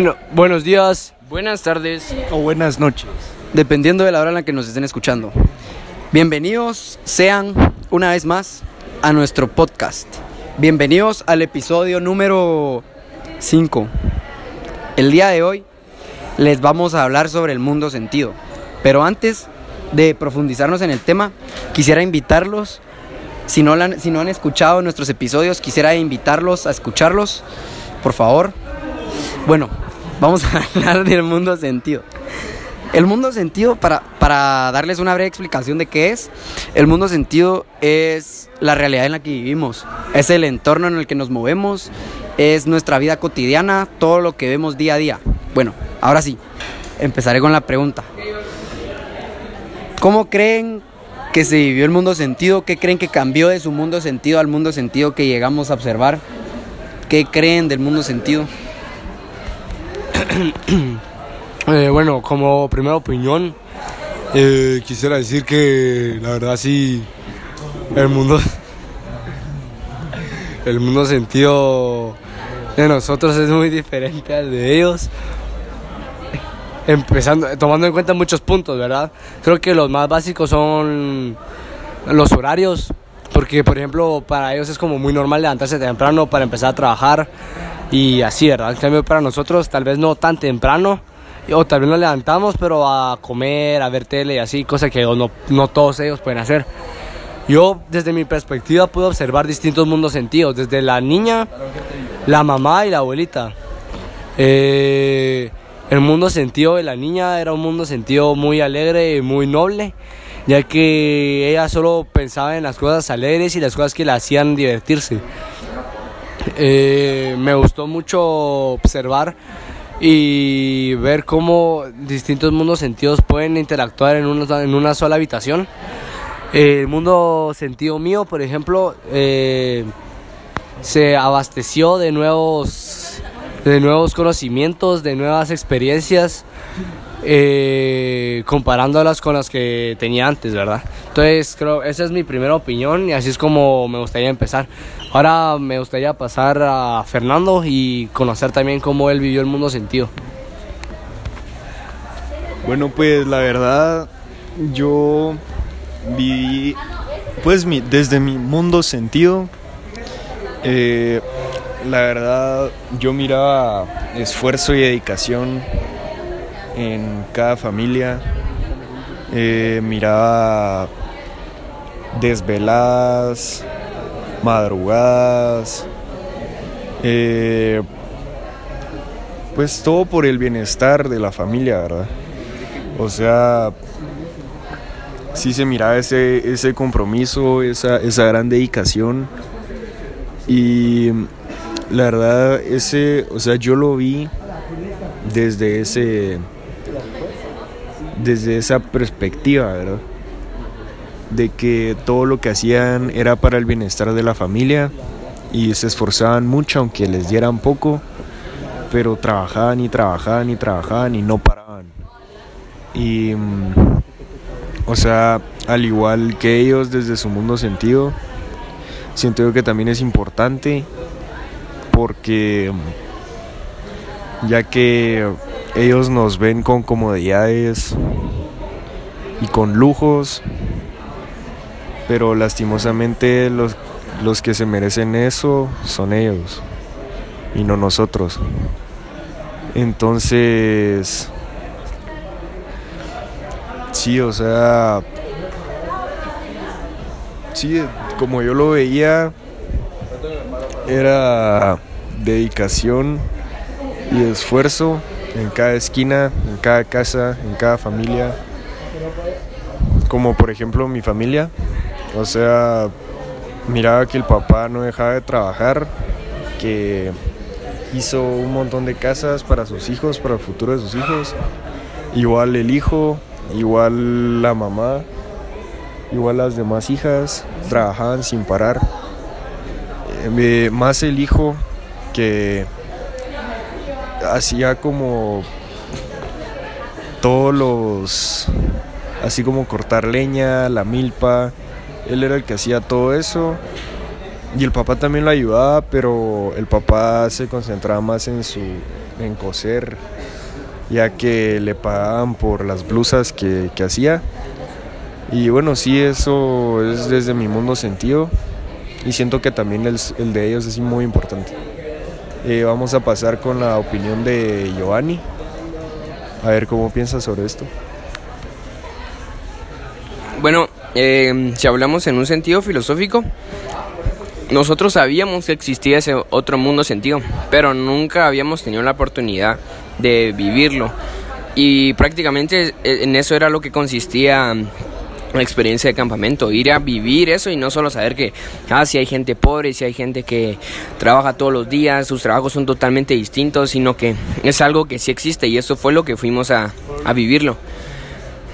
Bueno, buenos días, buenas tardes, O buenas noches. dependiendo de la hora en la que nos estén escuchando. Bienvenidos sean una vez más a nuestro podcast. Bienvenidos al episodio número 5. El día de hoy les vamos a hablar sobre el mundo sentido. Pero antes de profundizarnos en el tema, quisiera invitarlos, si no, la si no han escuchado nuestros episodios, quisiera invitarlos a escucharlos, por favor. Bueno, vamos a hablar del mundo sentido. El mundo sentido, para, para darles una breve explicación de qué es, el mundo sentido es la realidad en la que vivimos, es el entorno en el que nos movemos, es nuestra vida cotidiana, todo lo que vemos día a día. Bueno, ahora sí, empezaré con la pregunta. ¿Cómo creen que se vivió el mundo sentido? ¿Qué creen que cambió de su mundo sentido al mundo sentido que llegamos a observar? ¿Qué creen del mundo sentido? Eh, bueno, como primera opinión, eh, quisiera decir que la verdad sí, el mundo, el mundo sentido de nosotros es muy diferente al de ellos. Empezando, tomando en cuenta muchos puntos, ¿verdad? Creo que los más básicos son los horarios, porque por ejemplo para ellos es como muy normal levantarse temprano para empezar a trabajar y así, ¿verdad? En cambio para nosotros tal vez no tan temprano, o tal vez nos levantamos pero a comer, a ver tele y así, cosa que no, no todos ellos pueden hacer. Yo desde mi perspectiva pude observar distintos mundos sentidos, desde la niña, la mamá y la abuelita. Eh, el mundo sentido de la niña era un mundo sentido muy alegre y muy noble, ya que ella solo pensaba en las cosas alegres y las cosas que la hacían divertirse. Eh, me gustó mucho observar y ver cómo distintos mundos sentidos pueden interactuar en una, en una sola habitación. El mundo sentido mío, por ejemplo, eh, se abasteció de nuevos, de nuevos conocimientos, de nuevas experiencias, eh, comparándolas con las que tenía antes, ¿verdad? Entonces, creo, esa es mi primera opinión y así es como me gustaría empezar. Ahora me gustaría pasar a Fernando y conocer también cómo él vivió el mundo sentido. Bueno, pues la verdad, yo vi, pues mi, desde mi mundo sentido, eh, la verdad, yo miraba esfuerzo y dedicación en cada familia, eh, miraba desveladas, madrugadas, eh, pues todo por el bienestar de la familia, ¿verdad? O sea, sí se miraba ese, ese compromiso, esa, esa gran dedicación. Y la verdad, ese, o sea, yo lo vi desde ese, desde esa perspectiva, ¿verdad? De que todo lo que hacían era para el bienestar de la familia y se esforzaban mucho, aunque les dieran poco, pero trabajaban y trabajaban y trabajaban y no paraban. Y, mm, o sea, al igual que ellos desde su mundo sentido, siento que también es importante porque ya que ellos nos ven con comodidades y con lujos, pero lastimosamente los, los que se merecen eso son ellos y no nosotros. Entonces, sí, o sea, sí, como yo lo veía, era dedicación y esfuerzo en cada esquina, en cada casa, en cada familia. Como por ejemplo mi familia. O sea, miraba que el papá no dejaba de trabajar, que hizo un montón de casas para sus hijos, para el futuro de sus hijos. Igual el hijo, igual la mamá, igual las demás hijas, trabajaban sin parar. Eh, más el hijo que hacía como todos los así como cortar leña, la milpa, él era el que hacía todo eso y el papá también lo ayudaba, pero el papá se concentraba más en su en coser, ya que le pagaban por las blusas que, que hacía. Y bueno, sí, eso es desde mi mundo sentido y siento que también el, el de ellos es muy importante. Eh, vamos a pasar con la opinión de Giovanni, a ver cómo piensa sobre esto. Bueno, eh, si hablamos en un sentido filosófico, nosotros sabíamos que existía ese otro mundo sentido, pero nunca habíamos tenido la oportunidad de vivirlo. Y prácticamente eh, en eso era lo que consistía la experiencia de campamento, ir a vivir eso y no solo saber que, ah, si hay gente pobre, si hay gente que trabaja todos los días, sus trabajos son totalmente distintos, sino que es algo que sí existe y eso fue lo que fuimos a, a vivirlo.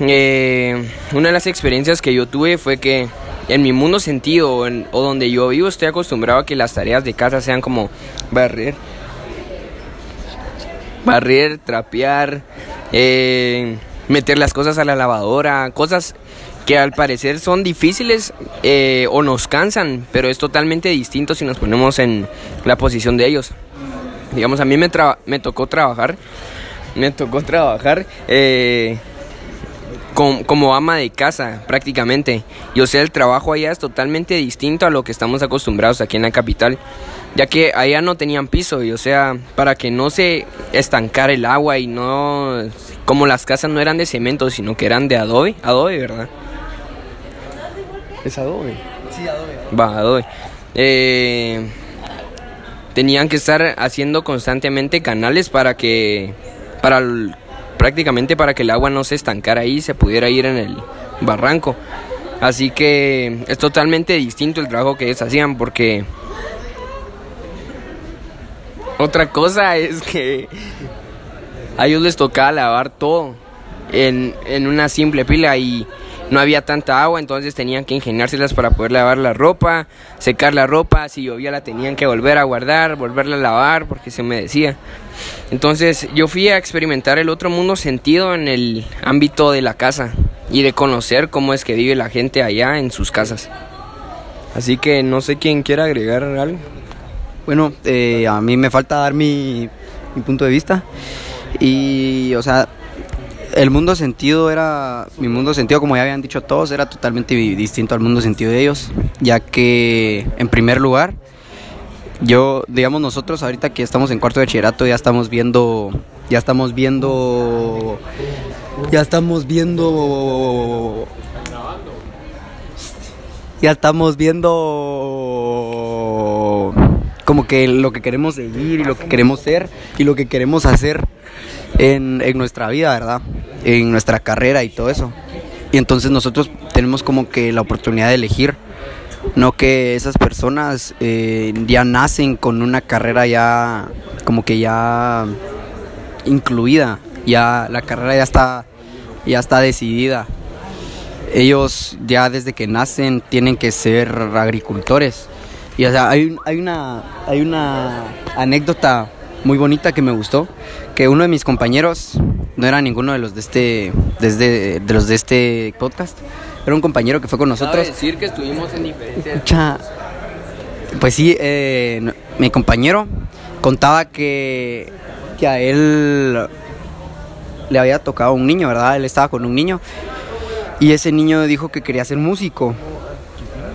Eh, una de las experiencias que yo tuve fue que en mi mundo sentido o, en, o donde yo vivo estoy acostumbrado a que las tareas de casa sean como barrer, barrer, trapear, eh, meter las cosas a la lavadora, cosas que al parecer son difíciles eh, o nos cansan, pero es totalmente distinto si nos ponemos en la posición de ellos. Digamos, a mí me, tocó trabajar, me tocó trabajar eh, com como ama de casa prácticamente. O sea, el trabajo allá es totalmente distinto a lo que estamos acostumbrados aquí en la capital, ya que allá no tenían piso y o sea, para que no se estancara el agua y no, como las casas no eran de cemento, sino que eran de adobe, adobe, ¿verdad? ¿Es adobe? Sí, adobe. Va, adobe. Eh, tenían que estar haciendo constantemente canales para que, para el, prácticamente para que el agua no se estancara ahí y se pudiera ir en el barranco. Así que es totalmente distinto el trabajo que ellos hacían porque otra cosa es que a ellos les tocaba lavar todo en, en una simple pila y no había tanta agua, entonces tenían que ingeniárselas para poder lavar la ropa, secar la ropa, si llovía la tenían que volver a guardar, volverla a lavar, porque se me decía. Entonces yo fui a experimentar el otro mundo sentido en el ámbito de la casa y de conocer cómo es que vive la gente allá en sus casas. Así que no sé quién quiera agregar algo. Bueno, eh, a mí me falta dar mi, mi punto de vista. Y, o sea, el mundo sentido era, mi mundo sentido, como ya habían dicho todos, era totalmente distinto al mundo sentido de ellos, ya que, en primer lugar, yo, digamos, nosotros ahorita que estamos en cuarto de bachillerato, ya estamos viendo, ya estamos viendo, ya estamos viendo, ya estamos viendo como que lo que queremos seguir y lo que queremos ser y lo que queremos hacer en, en, nuestra vida, ¿verdad? En nuestra carrera y todo eso. Y entonces nosotros tenemos como que la oportunidad de elegir, no que esas personas eh, ya nacen con una carrera ya como que ya incluida, ya la carrera ya está, ya está decidida. Ellos ya desde que nacen tienen que ser agricultores. Y o sea, hay, hay, una, hay una anécdota muy bonita que me gustó, que uno de mis compañeros, no era ninguno de los de este, desde, de los de este podcast, era un compañero que fue con nosotros. Cabe decir que estuvimos en diferentes... Cha, pues sí, eh, mi compañero contaba que, que a él le había tocado un niño, ¿verdad? Él estaba con un niño y ese niño dijo que quería ser músico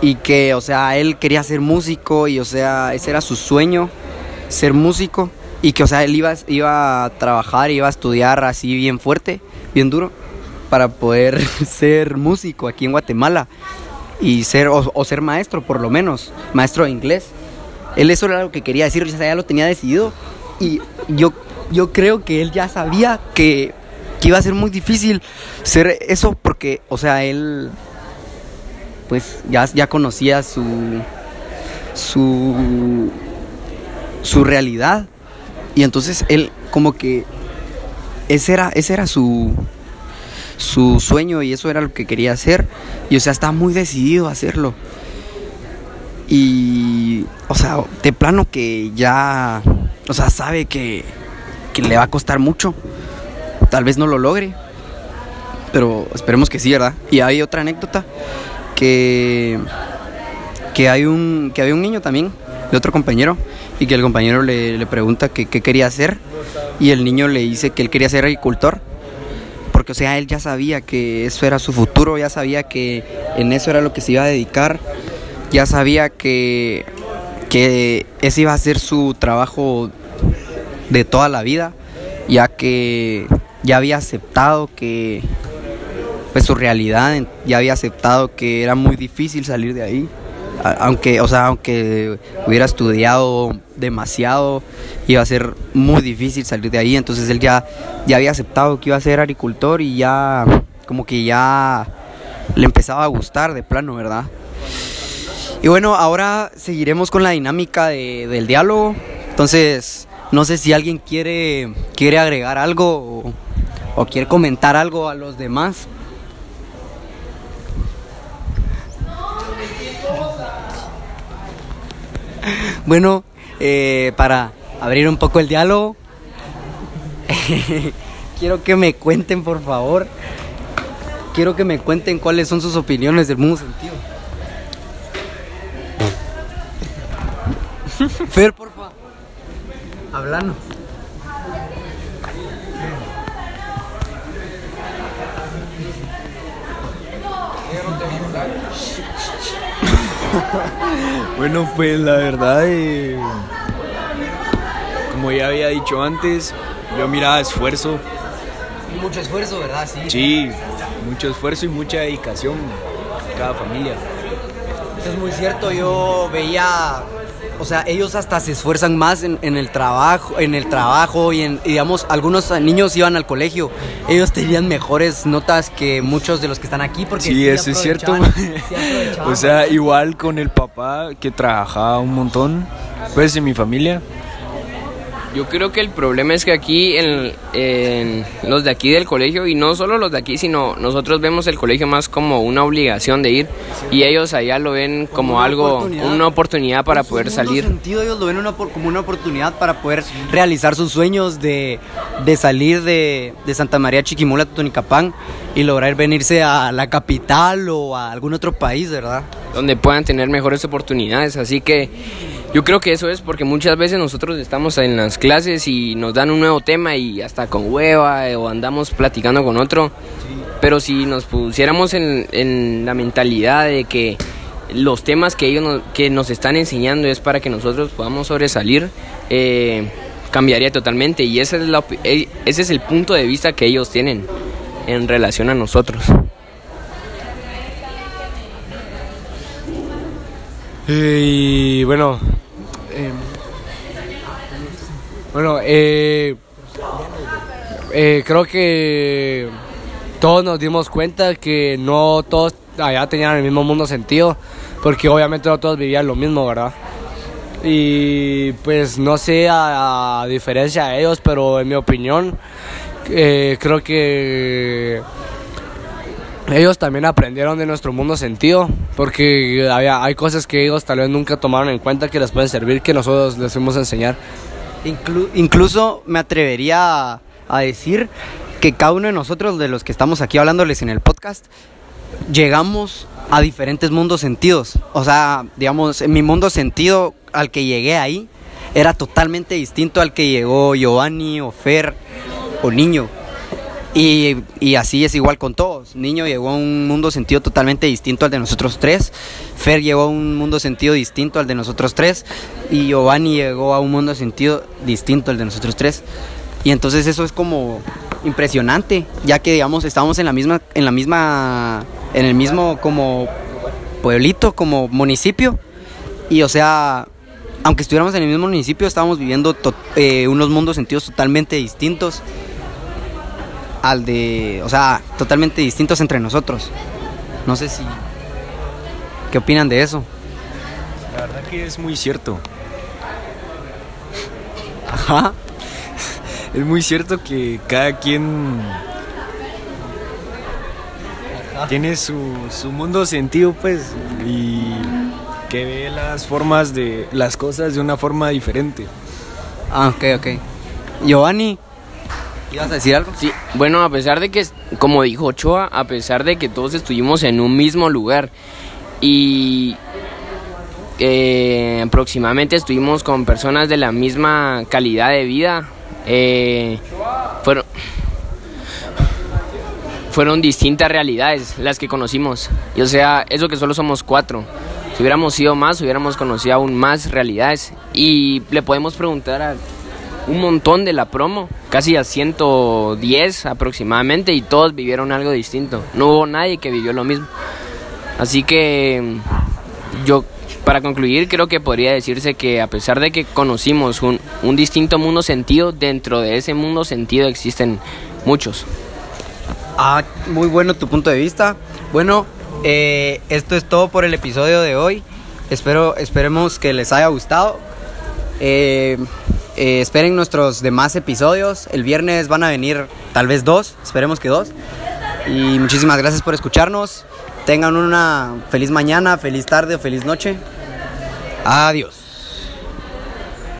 y que, o sea, él quería ser músico y, o sea, ese era su sueño, ser músico y que, o sea, él iba, iba a trabajar, iba a estudiar así bien fuerte, bien duro, para poder ser músico aquí en Guatemala y ser, o, ser maestro por lo menos, maestro de inglés. Él eso era lo que quería decir, ya lo tenía decidido y yo, yo creo que él ya sabía que, que iba a ser muy difícil ser eso porque, o sea, él pues ya, ya conocía su, su, su realidad. Y entonces él como que ese era, ese era su, su sueño y eso era lo que quería hacer. Y o sea, estaba muy decidido a hacerlo. Y, o sea, de plano que ya, o sea, sabe que, que le va a costar mucho. Tal vez no lo logre. Pero esperemos que sí, ¿verdad? Y hay otra anécdota que, que, hay un, que había un niño también de otro compañero y que el compañero le, pregunta qué quería hacer y el niño le dice que él quería ser agricultor porque o sea él ya sabía que eso era su futuro ya sabía que en eso era lo que se iba a dedicar ya sabía que que ese iba a ser su trabajo de toda la vida ya que ya había aceptado que pues su realidad ya había aceptado que era muy difícil salir de ahí aunque o sea aunque hubiera estudiado demasiado iba a ser muy difícil salir de ahí. Entonces él ya ya había aceptado que iba a ser agricultor y ya como que ya le empezaba a gustar de plano verdad y bueno ahora seguiremos con la dinámica de- del diálogo. Entonces no sé si alguien quiere quiere agregar algo o, o quiere comentar algo a los demás Bueno, eh, para abrir un poco el diálogo, quiero que me cuenten, por favor. Quiero que me cuenten cuáles son sus opiniones del mundo sentido. Fer, por favor. Hablanos. Bueno, pues la verdad, eh, como ya había dicho antes, yo miraba esfuerzo, Mucho esfuerzo, ¿verdad? Sí. sí, mucho esfuerzo y mucha dedicación cada familia. Eso es muy cierto, yo veía, o sea, ellos hasta se esfuerzan más en, en el trabajo, en el trabajo y, en, y digamos, algunos niños iban al colegio, ellos tenían mejores notas que muchos de los que están aquí porque Sí, eso es cierto. sí o sea, igual con el papá que trabajaba un montón, pues en mi familia. Yo creo que el problema es que aquí, en, en los de aquí del colegio, y no solo los de aquí, sino nosotros vemos el colegio más como una obligación de ir, y ellos allá lo ven como, una algo, oportunidad. una oportunidad para En su poder salir. sentido, ellos lo ven una, como una oportunidad para poder realizar sus sueños de, de salir de, de Santa María Chiquimula, Totonicapán y lograr venirse a la capital o a algún otro país, ¿verdad? donde puedan tener mejores oportunidades. Así que yo creo que eso es porque muchas veces nosotros estamos en las clases y nos dan un nuevo tema y hasta con hueva eh, o andamos platicando con otro. Pero si nos pusiéramos en, en la mentalidad de que los temas que ellos nos, que nos están enseñando es para que nosotros podamos sobresalir, eh, cambiaría totalmente. Y esa es la eh, ese es el punto de vista que ellos tienen en relación a nosotros. Eh, y bueno, eh, bueno, eh, eh, creo que todos nos dimos cuenta que no todos allá tenían el mismo mundo sentido, porque obviamente no todos vivían lo mismo, ¿verdad? Y pues no sé a, a diferencia de ellos, pero en mi opinión, eh, creo que ellos también aprendieron de nuestro mundo sentido, porque había, hay cosas que ellos tal vez nunca tomaron en cuenta que les pueden servir, que nosotros les fuimos a enseñar. Inclu- incluso me atrevería a, a decir que cada uno de nosotros, de los que estamos aquí hablándoles en el podcast, llegamos a diferentes mundos sentidos. O sea, digamos, en mi mundo sentido al que llegué ahí era totalmente distinto al que llegó Giovanni o Fer o Niño. Y, así es igual con todos. Niño llegó a un mundo sentido totalmente distinto al de nosotros tres. Fer llegó a un mundo sentido distinto al de nosotros tres. Y Giovanni llegó a un mundo sentido distinto al de nosotros tres. Y entonces eso es como impresionante, ya que digamos estamos en la misma, en la misma, en el mismo como pueblito, como municipio. Y o sea, aunque estuviéramos en el mismo municipio, estábamos viviendo eh, unos mundos sentidos totalmente distintos al de, o sea, totalmente distintos entre nosotros. No sé si, ¿qué opinan de eso? La verdad que es muy cierto. Ajá. Es muy cierto que cada quien tiene su, su mundo sentido, pues, y que ve las formas de las cosas de una forma diferente. Ah, ok, ok. Giovanni, ¿ibas a decir algo? Sí, bueno, a pesar de que, como dijo Ochoa, a pesar de que todos estuvimos en un mismo lugar y eh, aproximadamente estuvimos con personas de la misma calidad de vida. Eh, fueron, fueron distintas realidades las que conocimos. Y o sea, eso que solo somos cuatro. Si hubiéramos sido más, hubiéramos conocido aún más realidades. Y le podemos preguntar a un montón de la promo, casi a 110 aproximadamente, y todos vivieron algo distinto. No hubo nadie que vivió lo mismo. Así que yo, para concluir, creo que podría decirse que a pesar de que conocimos un, un distinto mundo sentido, dentro de ese mundo sentido existen muchos. Ah, muy bueno tu punto de vista. Bueno, eh, esto es todo por el episodio de hoy. Espero, esperemos que les haya gustado. Eh, eh, esperen nuestros demás episodios. El viernes van a venir tal vez dos, esperemos que dos. Y muchísimas gracias por escucharnos. Tengan una feliz mañana, feliz tarde o feliz noche. Adiós.